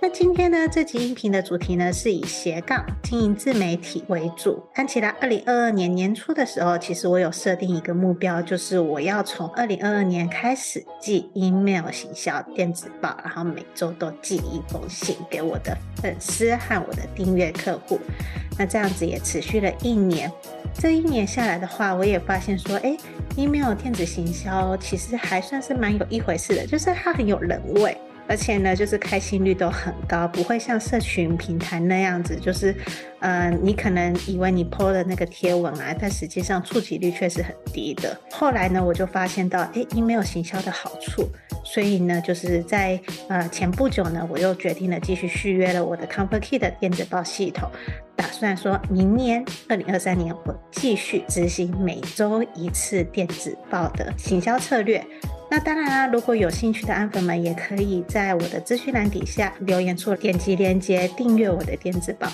那今天呢，这集音频的主题呢，是以斜杠经营自媒体为主。安琪拉，二零二二年年初的时候，其实我有设定一个目标，就是我要从二零二二年开始寄 email 行销电子报，然后每周都寄一封信给我的粉丝和我的订阅客户。那这样子也持续了一年。这一年下来的话，我也发现说，哎，email 电子行销其实还算是蛮有一回事的，就是它很有人味。而且呢，就是开心率都很高，不会像社群平台那样子，就是，呃，你可能以为你 po 的那个贴文啊，但实际上触及率却是很低的。后来呢，我就发现到，诶，email 行销的好处，所以呢，就是在呃前不久呢，我又决定了继续续约了我的 ComfortKey 的电子报系统，打算说明年二零二三年我继续执行每周一次电子报的行销策略。那当然啦，如果有兴趣的安粉们，也可以在我的资讯栏底下留言处点击链接订阅我的电子报。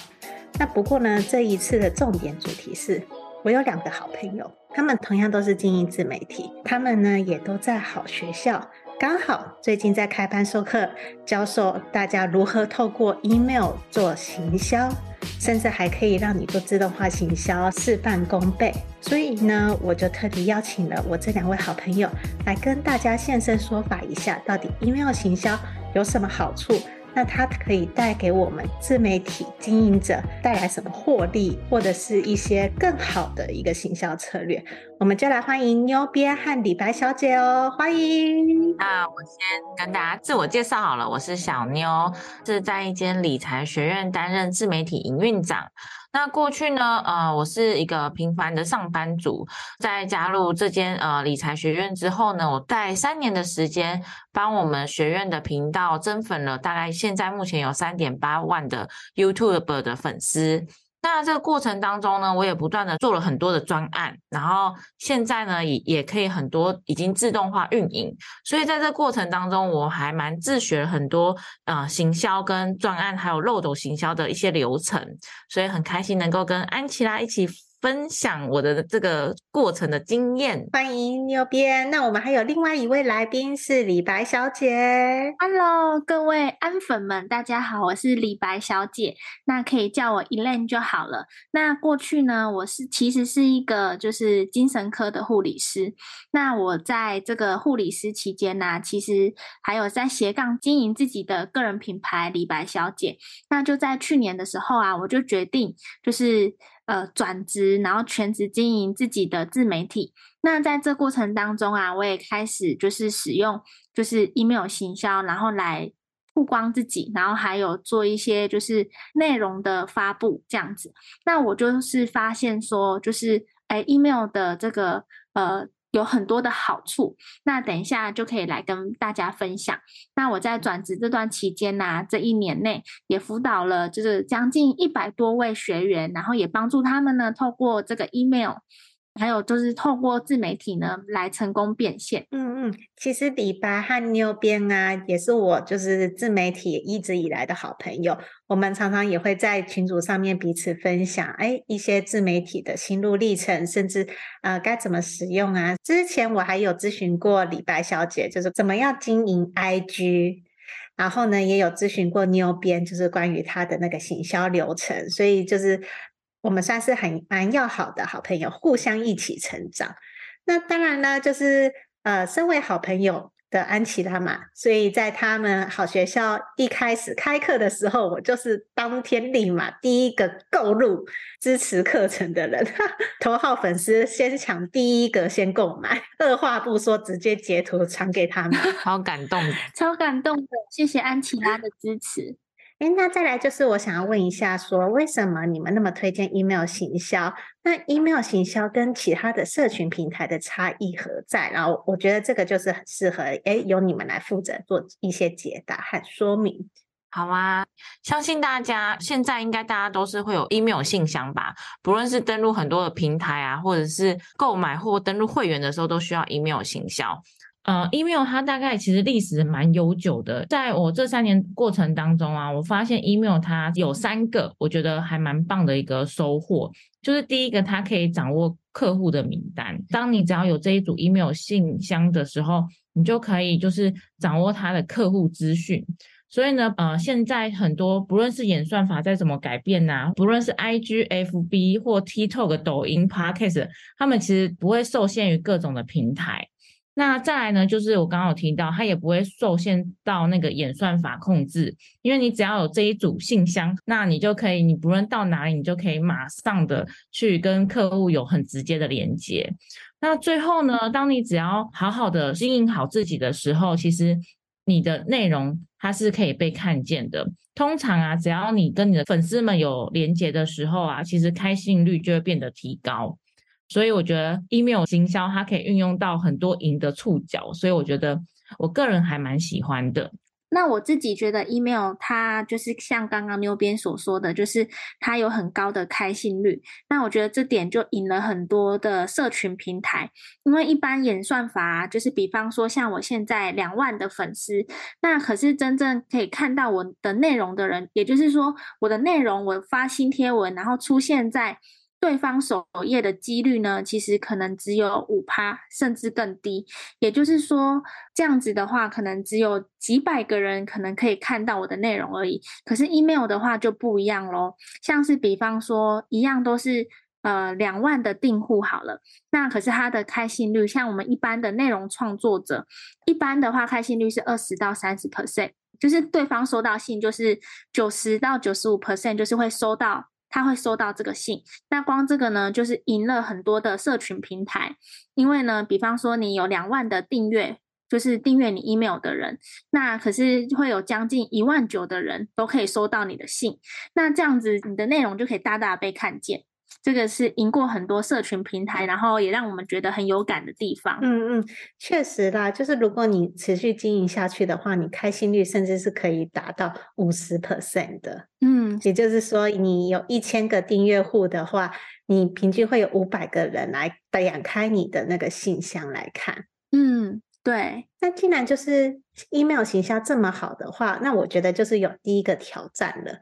那不过呢，这一次的重点主题是，我有两个好朋友，他们同样都是经营自媒体，他们呢也都在好学校。刚好最近在开班授课，教授大家如何透过 email 做行销，甚至还可以让你做自动化行销，事半功倍。所以呢，我就特地邀请了我这两位好朋友来跟大家现身说法一下，到底 email 行销有什么好处。那它可以带给我们自媒体经营者带来什么获利，或者是一些更好的一个行销策略？我们就来欢迎妞编和李白小姐哦，欢迎！那我先跟大家自我介绍好了，我是小妞，是在一间理财学院担任自媒体营运长。那过去呢，呃，我是一个平凡的上班族，在加入这间呃理财学院之后呢，我在三年的时间，帮我们学院的频道增粉了，大概现在目前有三点八万的 YouTube 的粉丝。那这个过程当中呢，我也不断的做了很多的专案，然后现在呢也也可以很多已经自动化运营，所以在这过程当中，我还蛮自学了很多呃行销跟专案还有漏斗行销的一些流程，所以很开心能够跟安琪拉一起。分享我的这个过程的经验，欢迎牛编。那我们还有另外一位来宾是李白小姐。Hello，各位安粉们，大家好，我是李白小姐，那可以叫我 Elaine 就好了。那过去呢，我是其实是一个就是精神科的护理师。那我在这个护理师期间呢，其实还有在斜杠经营自己的个人品牌李白小姐。那就在去年的时候啊，我就决定就是。呃，转职，然后全职经营自己的自媒体。那在这过程当中啊，我也开始就是使用就是 email 行销，然后来曝光自己，然后还有做一些就是内容的发布这样子。那我就是发现说，就是哎，email 的这个呃。有很多的好处，那等一下就可以来跟大家分享。那我在转职这段期间呢、这一年内也辅导了就是将近一百多位学员，然后也帮助他们呢，透过这个 email。还有就是透过自媒体呢来成功变现。嗯嗯，其实李白和妞编啊，也是我就是自媒体一直以来的好朋友。我们常常也会在群组上面彼此分享，哎，一些自媒体的心路历程，甚至呃该怎么使用啊。之前我还有咨询过李白小姐，就是怎么样经营 IG，然后呢也有咨询过妞编，就是关于她的那个行销流程，所以就是。我们算是很蛮要好的好朋友，互相一起成长。那当然呢，就是呃，身为好朋友的安琪拉嘛，所以在他们好学校一开始开课的时候，我就是当天立马第一个购入支持课程的人，头号粉丝，先抢第一个先购买，二话不说直接截图传给他们，好感动，超感动的，谢谢安琪拉的支持。那再来就是我想要问一下说，说为什么你们那么推荐 email 行销？那 email 行销跟其他的社群平台的差异何在？然后我觉得这个就是很适合，哎，由你们来负责做一些解答和说明。好啊，相信大家现在应该大家都是会有 email 信箱吧？不论是登录很多的平台啊，或者是购买或登录会员的时候，都需要 email 行销。呃，email 它大概其实历史蛮悠久的，在我这三年过程当中啊，我发现 email 它有三个我觉得还蛮棒的一个收获，就是第一个它可以掌握客户的名单，当你只要有这一组 email 信箱的时候，你就可以就是掌握他的客户资讯。所以呢，呃，现在很多不论是演算法再怎么改变呐、不论是 IG、FB 或 TikTok、抖音、Podcast，他们其实不会受限于各种的平台。那再来呢，就是我刚刚有提到，它也不会受限到那个演算法控制，因为你只要有这一组信箱，那你就可以，你不论到哪里，你就可以马上的去跟客户有很直接的连接。那最后呢，当你只要好好的经营好自己的时候，其实。你的内容它是可以被看见的。通常啊，只要你跟你的粉丝们有连接的时候啊，其实开信率就会变得提高。所以我觉得 email 行销它可以运用到很多赢的触角，所以我觉得我个人还蛮喜欢的。那我自己觉得，email 它就是像刚刚妞编所说的，就是它有很高的开信率。那我觉得这点就赢了很多的社群平台，因为一般演算法，就是比方说像我现在两万的粉丝，那可是真正可以看到我的内容的人，也就是说我的内容我发新贴文，然后出现在。对方首页的几率呢，其实可能只有五趴，甚至更低。也就是说，这样子的话，可能只有几百个人可能可以看到我的内容而已。可是 email 的话就不一样喽，像是比方说，一样都是呃两万的订户好了，那可是它的开信率，像我们一般的内容创作者，一般的话开信率是二十到三十 percent，就是对方收到信就是九十到九十五 percent，就是会收到。他会收到这个信，那光这个呢，就是赢了很多的社群平台，因为呢，比方说你有两万的订阅，就是订阅你 email 的人，那可是会有将近一万九的人都可以收到你的信，那这样子你的内容就可以大大被看见。这个是赢过很多社群平台，然后也让我们觉得很有感的地方。嗯嗯，确实啦，就是如果你持续经营下去的话，你开心率甚至是可以达到五十 percent 的。嗯，也就是说，你有一千个订阅户的话，你平均会有五百个人来点开你的那个信箱来看。嗯，对。那既然就是 email 行销这么好的话，那我觉得就是有第一个挑战了。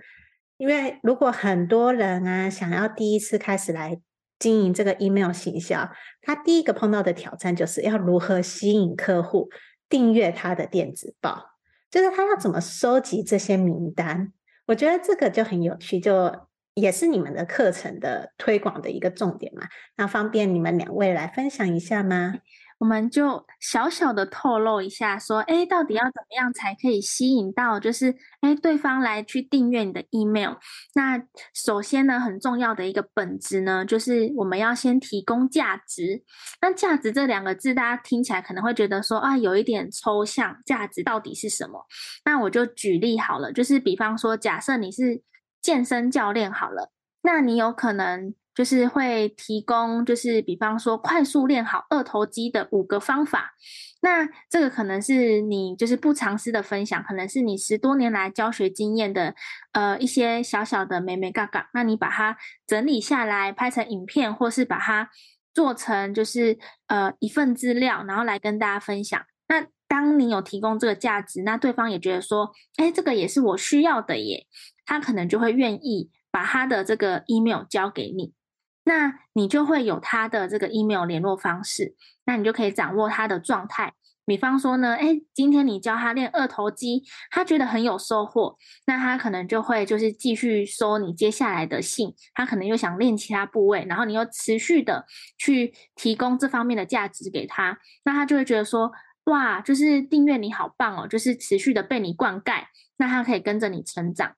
因为如果很多人啊想要第一次开始来经营这个 email 行销，他第一个碰到的挑战就是要如何吸引客户订阅他的电子报，就是他要怎么收集这些名单。我觉得这个就很有趣，就也是你们的课程的推广的一个重点嘛。那方便你们两位来分享一下吗？我们就小小的透露一下，说，哎，到底要怎么样才可以吸引到，就是，哎，对方来去订阅你的 email？那首先呢，很重要的一个本质呢，就是我们要先提供价值。那价值这两个字，大家听起来可能会觉得说，啊，有一点抽象，价值到底是什么？那我就举例好了，就是比方说，假设你是健身教练好了，那你有可能。就是会提供，就是比方说快速练好二头肌的五个方法。那这个可能是你就是不藏私的分享，可能是你十多年来教学经验的呃一些小小的眉眉角角。那你把它整理下来，拍成影片，或是把它做成就是呃一份资料，然后来跟大家分享。那当你有提供这个价值，那对方也觉得说，哎，这个也是我需要的耶，他可能就会愿意把他的这个 email 交给你。那你就会有他的这个 email 联络方式，那你就可以掌握他的状态。比方说呢，哎，今天你教他练二头肌，他觉得很有收获，那他可能就会就是继续收你接下来的信，他可能又想练其他部位，然后你又持续的去提供这方面的价值给他，那他就会觉得说，哇，就是订阅你好棒哦，就是持续的被你灌溉，那他可以跟着你成长。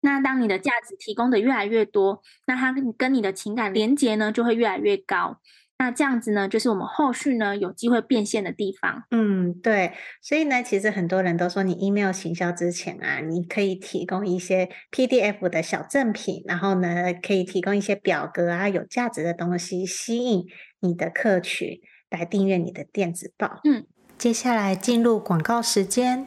那当你的价值提供的越来越多，那它跟你的情感连接呢就会越来越高。那这样子呢，就是我们后续呢有机会变现的地方。嗯，对。所以呢，其实很多人都说，你 email 行销之前啊，你可以提供一些 PDF 的小赠品，然后呢，可以提供一些表格啊，有价值的东西，吸引你的客群来订阅你的电子报。嗯，接下来进入广告时间。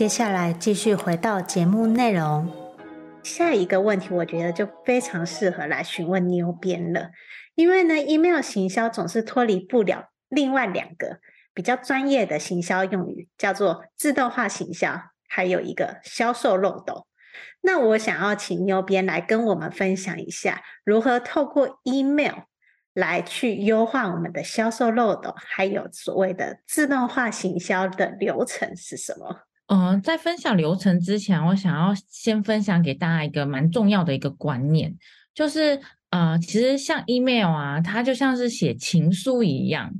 接下来继续回到节目内容，下一个问题我觉得就非常适合来询问妞编了，因为呢，email 行销总是脱离不了另外两个比较专业的行销用语，叫做自动化行销，还有一个销售漏斗。那我想要请妞编来跟我们分享一下，如何透过 email 来去优化我们的销售漏斗，还有所谓的自动化行销的流程是什么？嗯、在分享流程之前，我想要先分享给大家一个蛮重要的一个观念，就是呃，其实像 email 啊，它就像是写情书一样，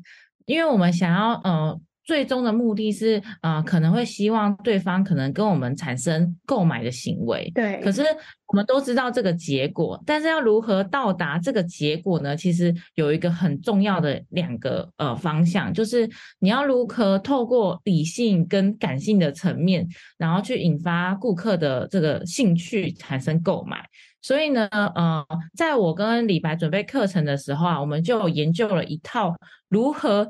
因为我们想要呃。最终的目的是，呃，可能会希望对方可能跟我们产生购买的行为。对。可是我们都知道这个结果，但是要如何到达这个结果呢？其实有一个很重要的两个呃方向，就是你要如何透过理性跟感性的层面，然后去引发顾客的这个兴趣，产生购买。所以呢，呃，在我跟李白准备课程的时候啊，我们就研究了一套如何。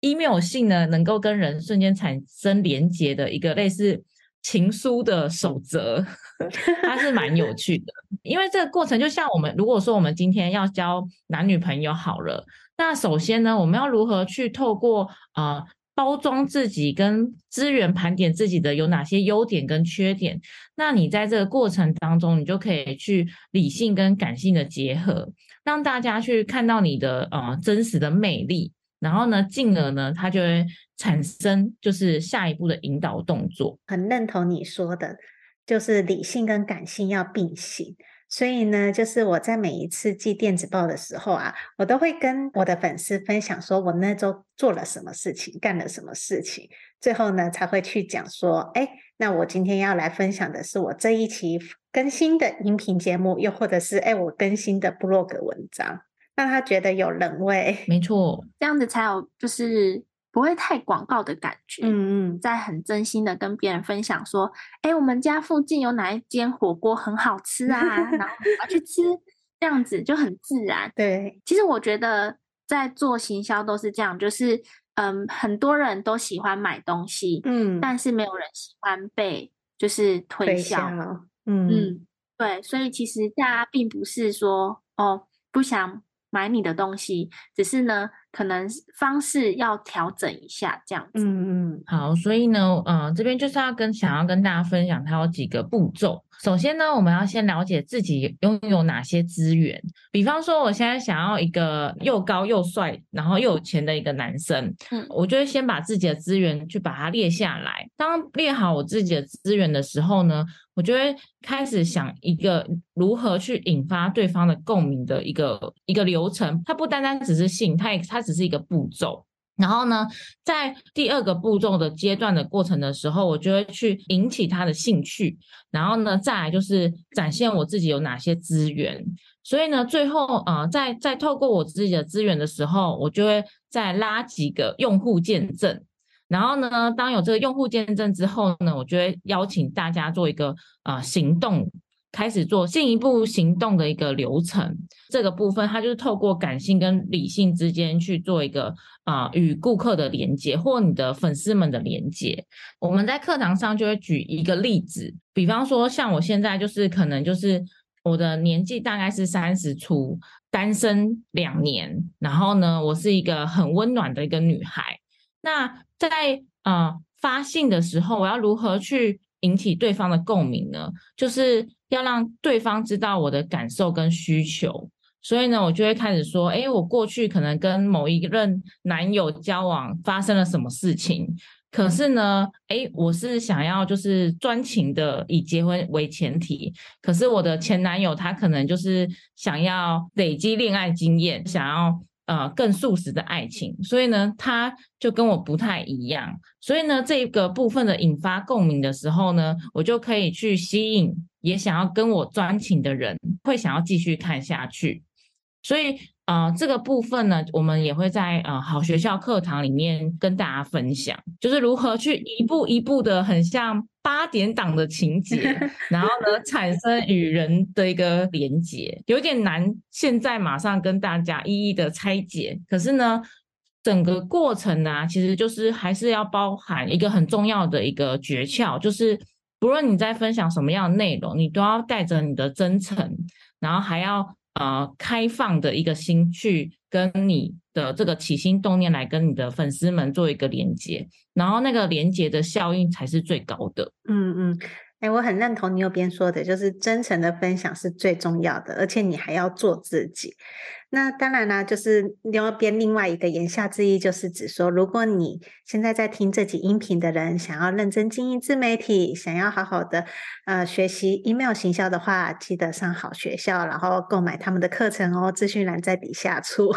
Email 信呢，能够跟人瞬间产生连结的一个类似情书的守则，它是蛮有趣的。因为这个过程就像我们，如果说我们今天要交男女朋友好了，那首先呢，我们要如何去透过呃包装自己跟资源盘点自己的有哪些优点跟缺点？那你在这个过程当中，你就可以去理性跟感性的结合，让大家去看到你的呃真实的魅力。然后呢，进而呢，它就会产生就是下一步的引导动作。很认同你说的，就是理性跟感性要并行。所以呢，就是我在每一次寄电子报的时候啊，我都会跟我的粉丝分享，说我那周做了什么事情，干了什么事情，最后呢才会去讲说，哎，那我今天要来分享的是我这一期更新的音频节目，又或者是哎我更新的部落格文章。让他觉得有人味。没错，这样子才有就是不会太广告的感觉。嗯嗯，在很真心的跟别人分享说，哎，我们家附近有哪一间火锅很好吃啊，然后我要去吃，这样子就很自然。对，其实我觉得在做行销都是这样，就是嗯，很多人都喜欢买东西，嗯，但是没有人喜欢被就是推销。推销嗯嗯，对，所以其实大家并不是说哦不想买你的东西，只是呢，可能方式要调整一下这样子。嗯嗯，好，所以呢，呃，这边就是要跟想要跟大家分享，它有几个步骤。首先呢，我们要先了解自己拥有哪些资源。比方说，我现在想要一个又高又帅，然后又有钱的一个男生，嗯，我就会先把自己的资源去把它列下来。当列好我自己的资源的时候呢，我就会开始想一个如何去引发对方的共鸣的一个一个流程。它不单单只是性，它也它只是一个步骤。然后呢，在第二个步骤的阶段的过程的时候，我就会去引起他的兴趣。然后呢，再来就是展现我自己有哪些资源。所以呢，最后呃，在在透过我自己的资源的时候，我就会再拉几个用户见证。然后呢，当有这个用户见证之后呢，我就会邀请大家做一个呃行动。开始做进一步行动的一个流程，这个部分它就是透过感性跟理性之间去做一个啊、呃、与顾客的连接或你的粉丝们的连接。我们在课堂上就会举一个例子，比方说像我现在就是可能就是我的年纪大概是三十出，单身两年，然后呢，我是一个很温暖的一个女孩。那在呃发信的时候，我要如何去引起对方的共鸣呢？就是。要让对方知道我的感受跟需求，所以呢，我就会开始说：诶，我过去可能跟某一任男友交往发生了什么事情，可是呢，诶，我是想要就是专情的以结婚为前提，可是我的前男友他可能就是想要累积恋爱经验，想要。呃，更速食的爱情，所以呢，他就跟我不太一样，所以呢，这个部分的引发共鸣的时候呢，我就可以去吸引也想要跟我专情的人，会想要继续看下去，所以。啊、呃，这个部分呢，我们也会在呃好学校课堂里面跟大家分享，就是如何去一步一步的，很像八点档的情节，然后呢，产生与人的一个连接，有点难，现在马上跟大家一一的拆解。可是呢，整个过程呢、啊，其实就是还是要包含一个很重要的一个诀窍，就是不论你在分享什么样的内容，你都要带着你的真诚，然后还要。呃，开放的一个心去跟你的这个起心动念来跟你的粉丝们做一个连接，然后那个连接的效应才是最高的。嗯嗯。哎，我很认同你右边说的，就是真诚的分享是最重要的，而且你还要做自己。那当然啦，就是右边另外一个言下之意，就是指说，如果你现在在听这集音频的人，想要认真经营自媒体，想要好好的呃学习 email 行销的话，记得上好学校，然后购买他们的课程哦，资讯栏在底下处。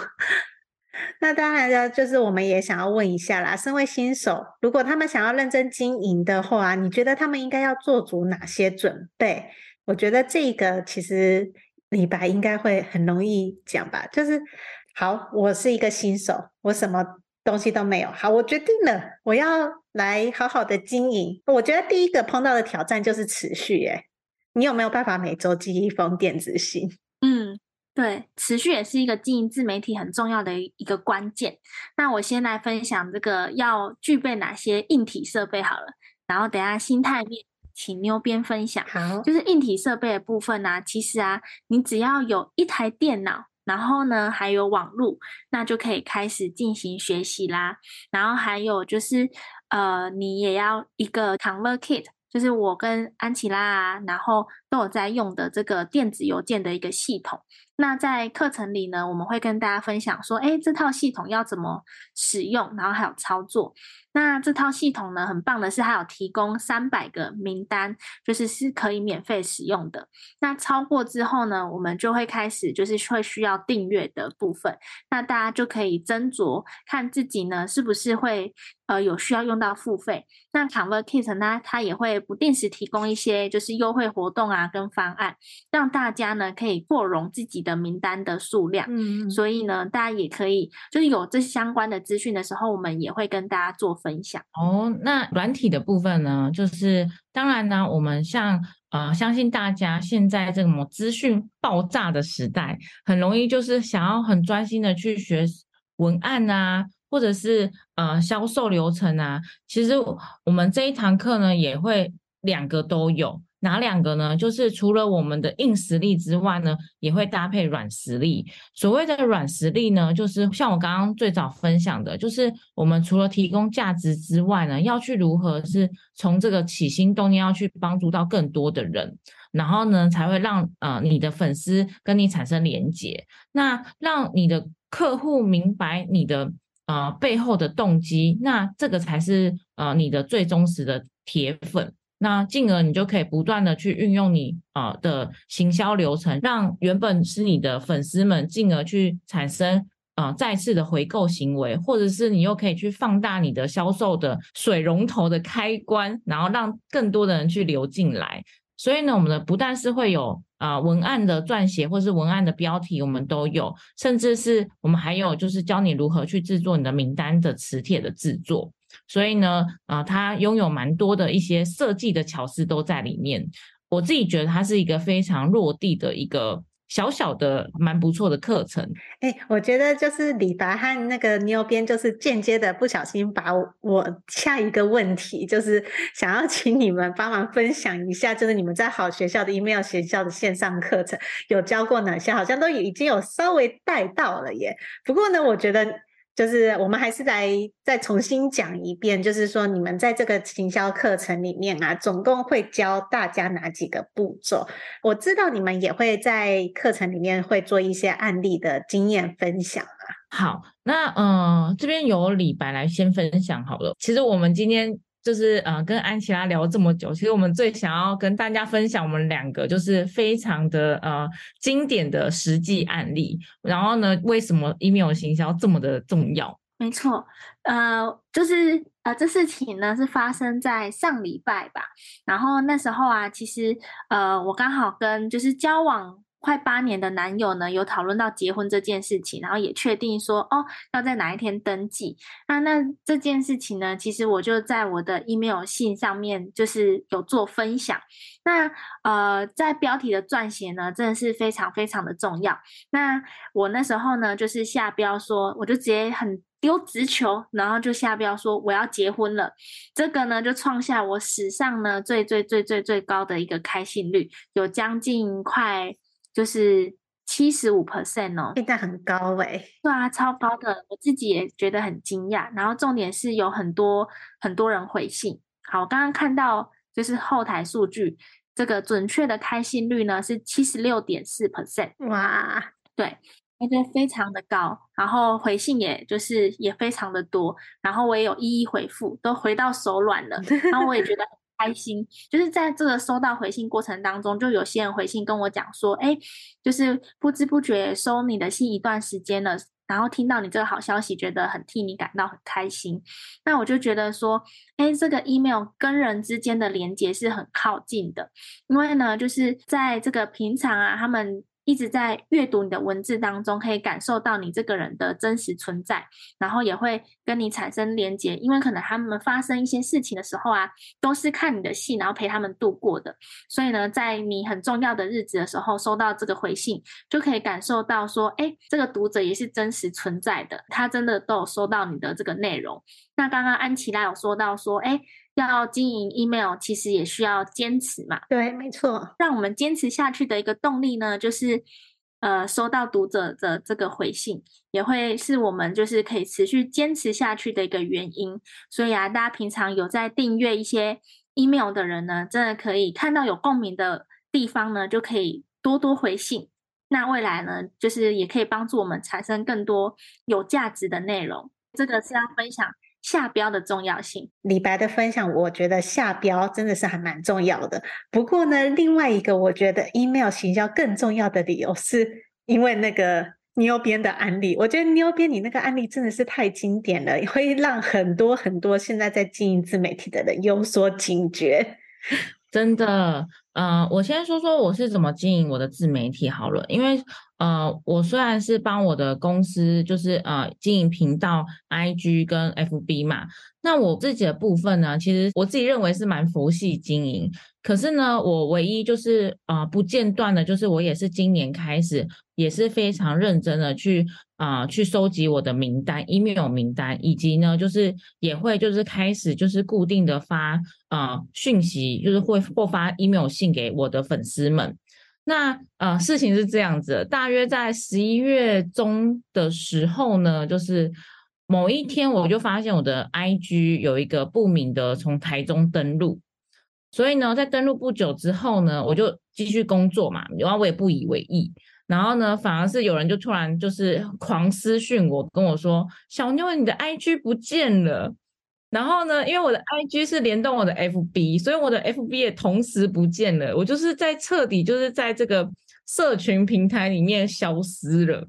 那当然了，就是我们也想要问一下啦，身为新手，如果他们想要认真经营的话，你觉得他们应该要做足哪些准备？我觉得这个其实李白应该会很容易讲吧。就是好，我是一个新手，我什么东西都没有。好，我决定了，我要来好好的经营。我觉得第一个碰到的挑战就是持续。哎，你有没有办法每周寄一封电子信？嗯。对，持续也是一个经营自媒体很重要的一个关键。那我先来分享这个要具备哪些硬体设备好了，然后等下心态面请妞边分享。好，就是硬体设备的部分呢、啊，其实啊，你只要有一台电脑，然后呢还有网络，那就可以开始进行学习啦。然后还有就是呃，你也要一个 ConvertKit。就是我跟安琪拉啊，然后都有在用的这个电子邮件的一个系统。那在课程里呢，我们会跟大家分享说，哎，这套系统要怎么使用，然后还有操作。那这套系统呢，很棒的是，它有提供三百个名单，就是是可以免费使用的。那超过之后呢，我们就会开始就是会需要订阅的部分。那大家就可以斟酌看自己呢，是不是会呃有需要用到付费。那 ConvertKit 呢，它也会不定时提供一些就是优惠活动啊，啊跟方案，让大家呢可以扩容自己的名单的数量。嗯，所以呢，大家也可以就是有这相关的资讯的时候，我们也会跟大家做分享。哦，那软体的部分呢，就是当然呢，我们像呃，相信大家现在这种资讯爆炸的时代，很容易就是想要很专心的去学文案啊。或者是呃销售流程啊，其实我们这一堂课呢也会两个都有，哪两个呢？就是除了我们的硬实力之外呢，也会搭配软实力。所谓的软实力呢，就是像我刚刚最早分享的，就是我们除了提供价值之外呢，要去如何是从这个起心动念要去帮助到更多的人，然后呢才会让呃你的粉丝跟你产生连结，那让你的客户明白你的。呃，背后的动机，那这个才是呃你的最忠实的铁粉，那进而你就可以不断的去运用你呃的行销流程，让原本是你的粉丝们进而去产生呃再次的回购行为，或者是你又可以去放大你的销售的水龙头的开关，然后让更多的人去流进来。所以呢，我们的不但是会有啊、文案的撰写，或是文案的标题，我们都有，甚至是我们还有就是教你如何去制作你的名单的磁铁的制作。所以呢，啊、呃，它拥有蛮多的一些设计的巧思都在里面。我自己觉得它是一个非常落地的一个。小小的蛮不错的课程，哎、我觉得就是李白和那个妞编，就是间接的不小心把，我下一个问题，就是想要请你们帮忙分享一下，就是你们在好学校的 email 学校的线上课程有教过哪些？好像都已经有稍微带到了耶。不过呢，我觉得。就是我们还是来再重新讲一遍，就是说你们在这个行销课程里面啊，总共会教大家哪几个步骤？我知道你们也会在课程里面会做一些案例的经验分享啊。好，那嗯、呃，这边由李白来先分享好了。其实我们今天。就是呃，跟安琪拉聊这么久，其实我们最想要跟大家分享我们两个就是非常的呃经典的实际案例。然后呢，为什么 email 行销这么的重要？没错，呃，就是呃，这事情呢是发生在上礼拜吧。然后那时候啊，其实呃，我刚好跟就是交往。快八年的男友呢，有讨论到结婚这件事情，然后也确定说，哦，要在哪一天登记。那那这件事情呢，其实我就在我的 email 信上面，就是有做分享。那呃，在标题的撰写呢，真的是非常非常的重要。那我那时候呢，就是下标说，我就直接很丢直球，然后就下标说我要结婚了。这个呢，就创下我史上呢最最最最最高的一个开信率，有将近快。就是七十五 percent 哦，现在很高哎、欸，对啊，超高的，我自己也觉得很惊讶。然后重点是有很多很多人回信。好，我刚刚看到就是后台数据，这个准确的开信率呢是七十六点四 percent，哇，对，我觉得非常的高。然后回信也就是也非常的多，然后我也有一一回复，都回到手软了。然后我也觉得。开心，就是在这个收到回信过程当中，就有些人回信跟我讲说，哎，就是不知不觉收你的信一段时间了，然后听到你这个好消息，觉得很替你感到很开心。那我就觉得说，哎，这个 email 跟人之间的连接是很靠近的，因为呢，就是在这个平常啊，他们。一直在阅读你的文字当中，可以感受到你这个人的真实存在，然后也会跟你产生连结，因为可能他们发生一些事情的时候啊，都是看你的信，然后陪他们度过的。所以呢，在你很重要的日子的时候，收到这个回信，就可以感受到说，哎，这个读者也是真实存在的，他真的都有收到你的这个内容。那刚刚安琪拉有说到说，哎。要经营 email，其实也需要坚持嘛。对，没错。让我们坚持下去的一个动力呢，就是呃，收到读者的这个回信，也会是我们就是可以持续坚持下去的一个原因。所以啊，大家平常有在订阅一些 email 的人呢，真的可以看到有共鸣的地方呢，就可以多多回信。那未来呢，就是也可以帮助我们产生更多有价值的内容。这个是要分享。下标的重要性，李白的分享，我觉得下标真的是还蛮重要的。不过呢，另外一个我觉得 email 行销更重要的理由，是因为那个妞编的案例。我觉得妞编你那个案例真的是太经典了，会让很多很多现在在经营自媒体的人有所警觉。真的，呃，我先说说我是怎么经营我的自媒体好了，因为呃，我虽然是帮我的公司就是呃经营频道、IG 跟 FB 嘛，那我自己的部分呢，其实我自己认为是蛮佛系经营。可是呢，我唯一就是啊、不间断的，就是我也是今年开始也是非常认真的去啊、去收集我的名单、email 名单，以及呢就是也会就是开始就是固定的发啊、讯息，就是会或发 email 信给我的粉丝们。那呃事情是这样子，大约在十一月中的时候呢，就是某一天我就发现我的 IG 有一个不明的从台中登录。所以呢，在登录不久之后呢，我就继续工作嘛，然后我也不以为意。然后呢，反而是有人就突然就是狂私讯我，跟我说：“小妞，你的 IG 不见了。”然后呢，因为我的 IG 是联动我的 FB，所以我的 FB 也同时不见了。我就是在彻底就是在这个社群平台里面消失了。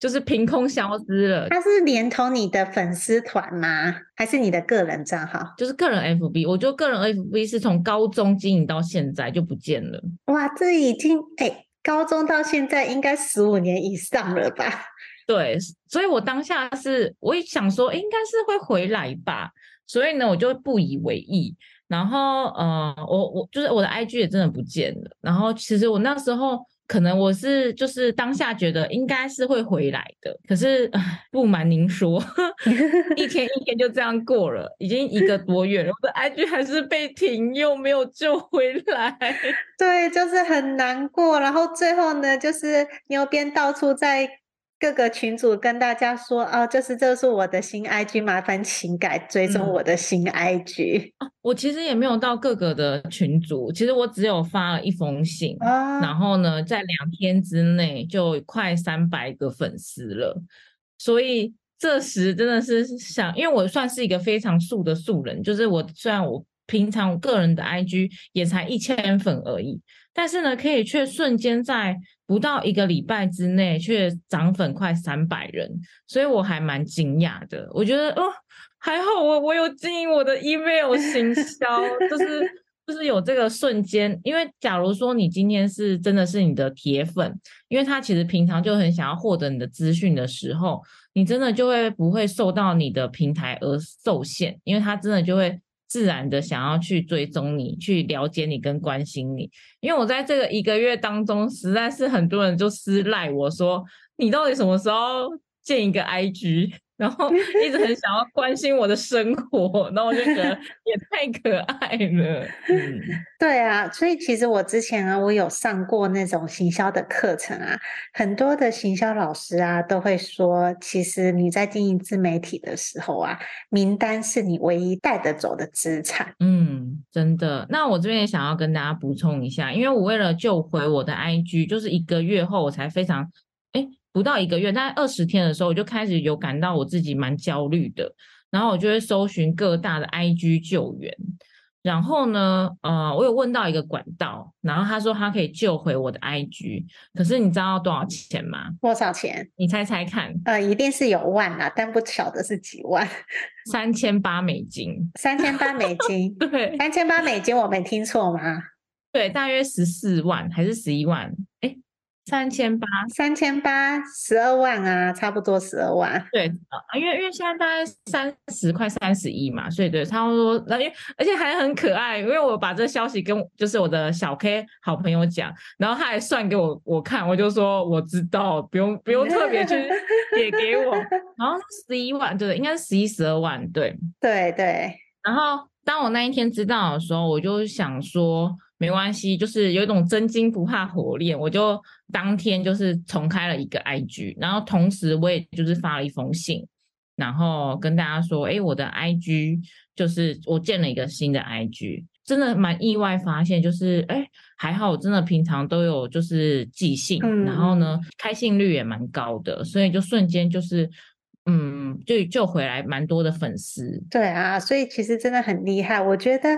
就是凭空消失了。它是连同你的粉丝团吗？还是你的个人账号？就是个人 FB，我觉得个人 FB 是从高中经营到现在就不见了。哇，这已经哎、欸，高中到现在应该十五年以上了吧？对，所以我当下是我也想说，应该是会回来吧。所以呢，我就不以为意。然后，呃，我我就是我的 IG 也真的不见了。然后，其实我那时候。可能我是就是当下觉得应该是会回来的，可是不瞒您说，一天一天就这样过了，已经一个多月了，我的 IG 还是被停用，没有救回来。对，就是很难过。然后最后呢，就是牛鞭到处在。各个群组跟大家说啊，就是这是我的新 IG，麻烦请改追踪我的新 IG。嗯。我其实也没有到各个的群组，其实我只有发了一封信，啊、然后呢，在两天之内就快三百个粉丝了。所以这时真的是想，因为我算是一个非常素的素人，就是我虽然我平常我个人的 IG 也才一千粉而已，但是呢，可以却瞬间在。不到一个礼拜之内，却涨粉快三百人，所以我还蛮惊讶的。我觉得哦，还好我我有经营我的 email 行销，就是就是有这个瞬间。因为假如说你今天是真的是你的铁粉，因为他其实平常就很想要获得你的资讯的时候，你真的就会不会受到你的平台而受限，因为他真的就会。自然的想要去追踪你，去了解你跟关心你，因为我在这个一个月当中，实在是很多人就私赖我说，你到底什么时候建一个 IG？然后一直很想要关心我的生活，然后我就觉得 也太可爱了。嗯，对啊，所以其实我之前啊，我有上过那种行销的课程啊，很多的行销老师啊都会说，其实你在经营自媒体的时候啊，名单是你唯一带得走的资产。嗯，真的。那我这边也想要跟大家补充一下，因为我为了救回我的 IG，就是一个月后我才非常诶不到一个月，大概二十天的时候，我就开始有感到我自己蛮焦虑的，然后我就会搜寻各大的 IG 救援，然后呢，呃，我有问到一个管道，然后他说他可以救回我的 IG，可是你知道多少钱吗？多少钱？你猜猜看？呃，一定是有万啦，但不晓得是几万。三千八美金。三千八美金。对，三千八美金，我没听错吗？对，大约十四万还是十一万？诶三千八，三千八，十二万啊，差不多十二万。对啊，因为因为现在大概三十快三十亿嘛，所以对，差不多。然后因为而且还很可爱，因为我把这消息跟就是我的小 K 好朋友讲，然后他还算给我我看，我就说我知道，不用不用特别去 也给我。然后十一万，对，应该是十一十二万，对对对。然后当我那一天知道的时候，我就想说。没关系，就是有一种真金不怕火炼，我就当天就是重开了一个 IG，然后同时我也就是发了一封信，然后跟大家说，哎，我的 IG 就是我建了一个新的 IG，真的蛮意外发现，就是哎，还好我真的平常都有就是寄信，嗯、然后呢开信率也蛮高的，所以就瞬间就是。嗯，就就回来蛮多的粉丝，对啊，所以其实真的很厉害。我觉得，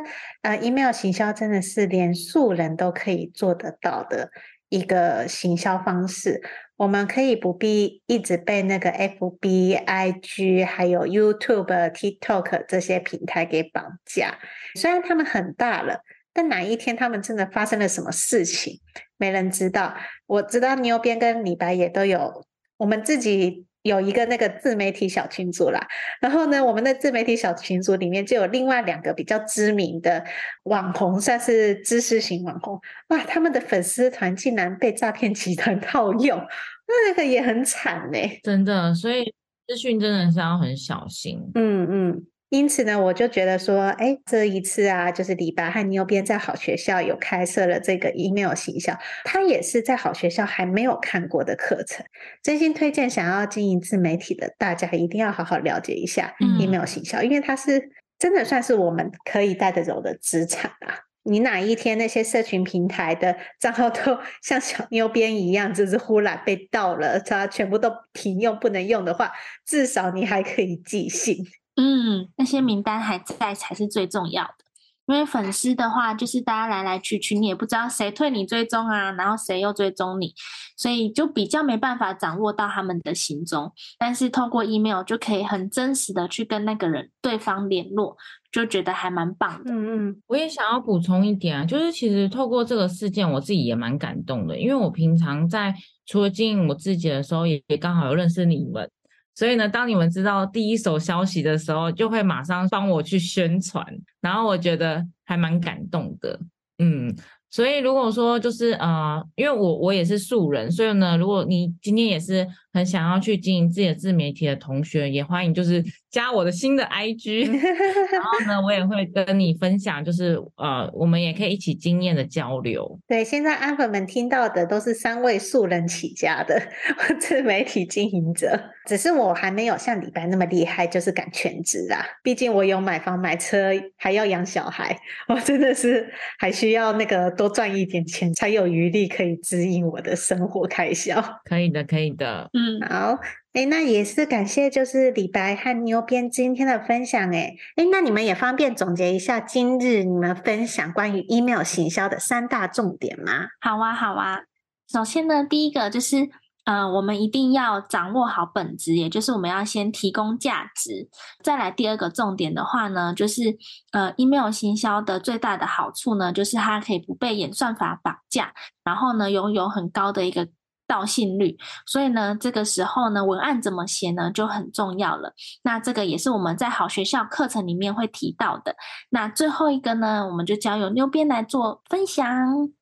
呃，email 行销真的是连素人都可以做得到的一个行销方式。我们可以不必一直被那个 FB、IG 还有 YouTube、TikTok 这些平台给绑架。虽然他们很大了，但哪一天他们真的发生了什么事情，没人知道。我知道牛边跟李白也都有，我们自己有一个那个自媒体小群组啦。然后呢，我们的自媒体小群组里面就有另外两个比较知名的网红，算是知识型网红。哇，他们的粉丝团竟然被诈骗集团套用，那个也很惨呢。真的，所以。资讯真的是要很小心，嗯嗯，因此呢，我就觉得说，哎，这一次啊，就是李白和牛鞭在好学校有开设了这个 email 行销，他也是在好学校还没有看过的课程，真心推荐想要经营自媒体的大家一定要好好了解一下 email 行销，嗯、因为它是真的算是我们可以带得走的资产啊。你哪一天那些社群平台的账号都 像小牛编一样，就是忽然被盗了，它全部都停用不能用的话，至少你还可以寄信。嗯，那些名单还在才是最重要的。因为粉丝的话，就是大家来来去去，你也不知道谁退你追踪啊，然后谁又追踪你，所以就比较没办法掌握到他们的行踪。但是透过 email 就可以很真实的去跟那个人对方联络，就觉得还蛮棒的。嗯嗯，我也想要补充一点啊，就是其实透过这个事件，我自己也蛮感动的，因为我平常在除了经营我自己的时候，也也刚好有认识你们。所以呢，当你们知道第一手消息的时候，就会马上帮我去宣传，然后我觉得还蛮感动的，嗯。所以如果说就是呃，因为我我也是素人，所以呢，如果你今天也是很想要去经营自己的自媒体的同学，也欢迎就是加我的新的 IG，然后呢，我也会跟你分享，就是呃，我们也可以一起经验的交流。对，现在安粉们听到的都是三位素人起家的 自媒体经营者，只是我还没有像李白那么厉害，就是敢全职啊。毕竟我有买房买车，还要养小孩，我真的是还需要那个多。多赚一点钱，才有余力可以指引我的生活开销。可以的，可以的。嗯，好，哎，那也是感谢，就是李白和牛编今天的分享。哎，哎，那你们也方便总结一下今日你们分享关于 email 行销的三大重点吗？好啊，好啊。首先呢，第一个就是。嗯、呃，我们一定要掌握好本质，也就是我们要先提供价值。再来第二个重点的话呢，就是呃，email 行销的最大的好处呢，就是它可以不被演算法绑架，然后呢，拥有很高的一个到信率。所以呢，这个时候呢，文案怎么写呢，就很重要了。那这个也是我们在好学校课程里面会提到的。那最后一个呢，我们就交由牛编来做分享。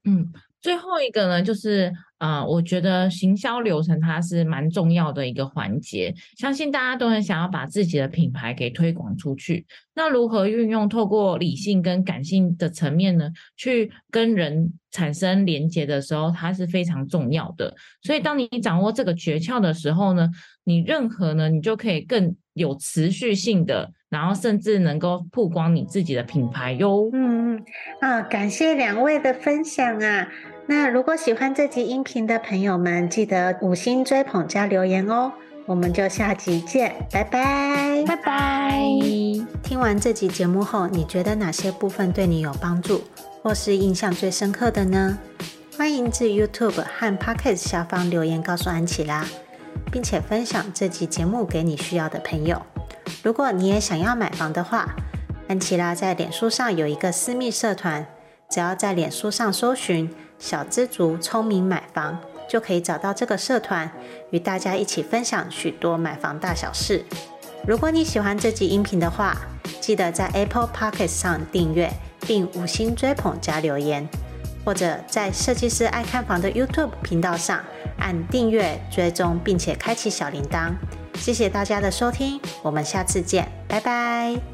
嗯。最后一个呢，就是啊、呃，我觉得行销流程它是蛮重要的一个环节，相信大家都很想要把自己的品牌给推广出去。那如何运用透过理性跟感性的层面呢，去跟人产生连接的时候，它是非常重要的。所以当你掌握这个诀窍的时候呢，你任何呢，你就可以更有持续性的，然后甚至能够曝光你自己的品牌哟。嗯嗯啊，感谢两位的分享啊。那如果喜欢这集音频的朋友们，记得五星追捧加留言哦！我们就下集见，拜拜，拜拜。听完这集节目后，你觉得哪些部分对你有帮助，或是印象最深刻的呢？欢迎至 YouTube 和 Podcast 下方留言告诉安琪拉，并且分享这集节目给你需要的朋友。如果你也想要买房的话，安琪拉在脸书上有一个私密社团，只要在脸书上搜寻。小资族聪明买房，就可以找到这个社团，与大家一起分享许多买房大小事。如果你喜欢这集音频的话，记得在 Apple Podcast 上订阅并五星追捧加留言，或者在设计师爱看房的 YouTube 频道上按订阅追踪，并且开启小铃铛。谢谢大家的收听，我们下次见，拜拜。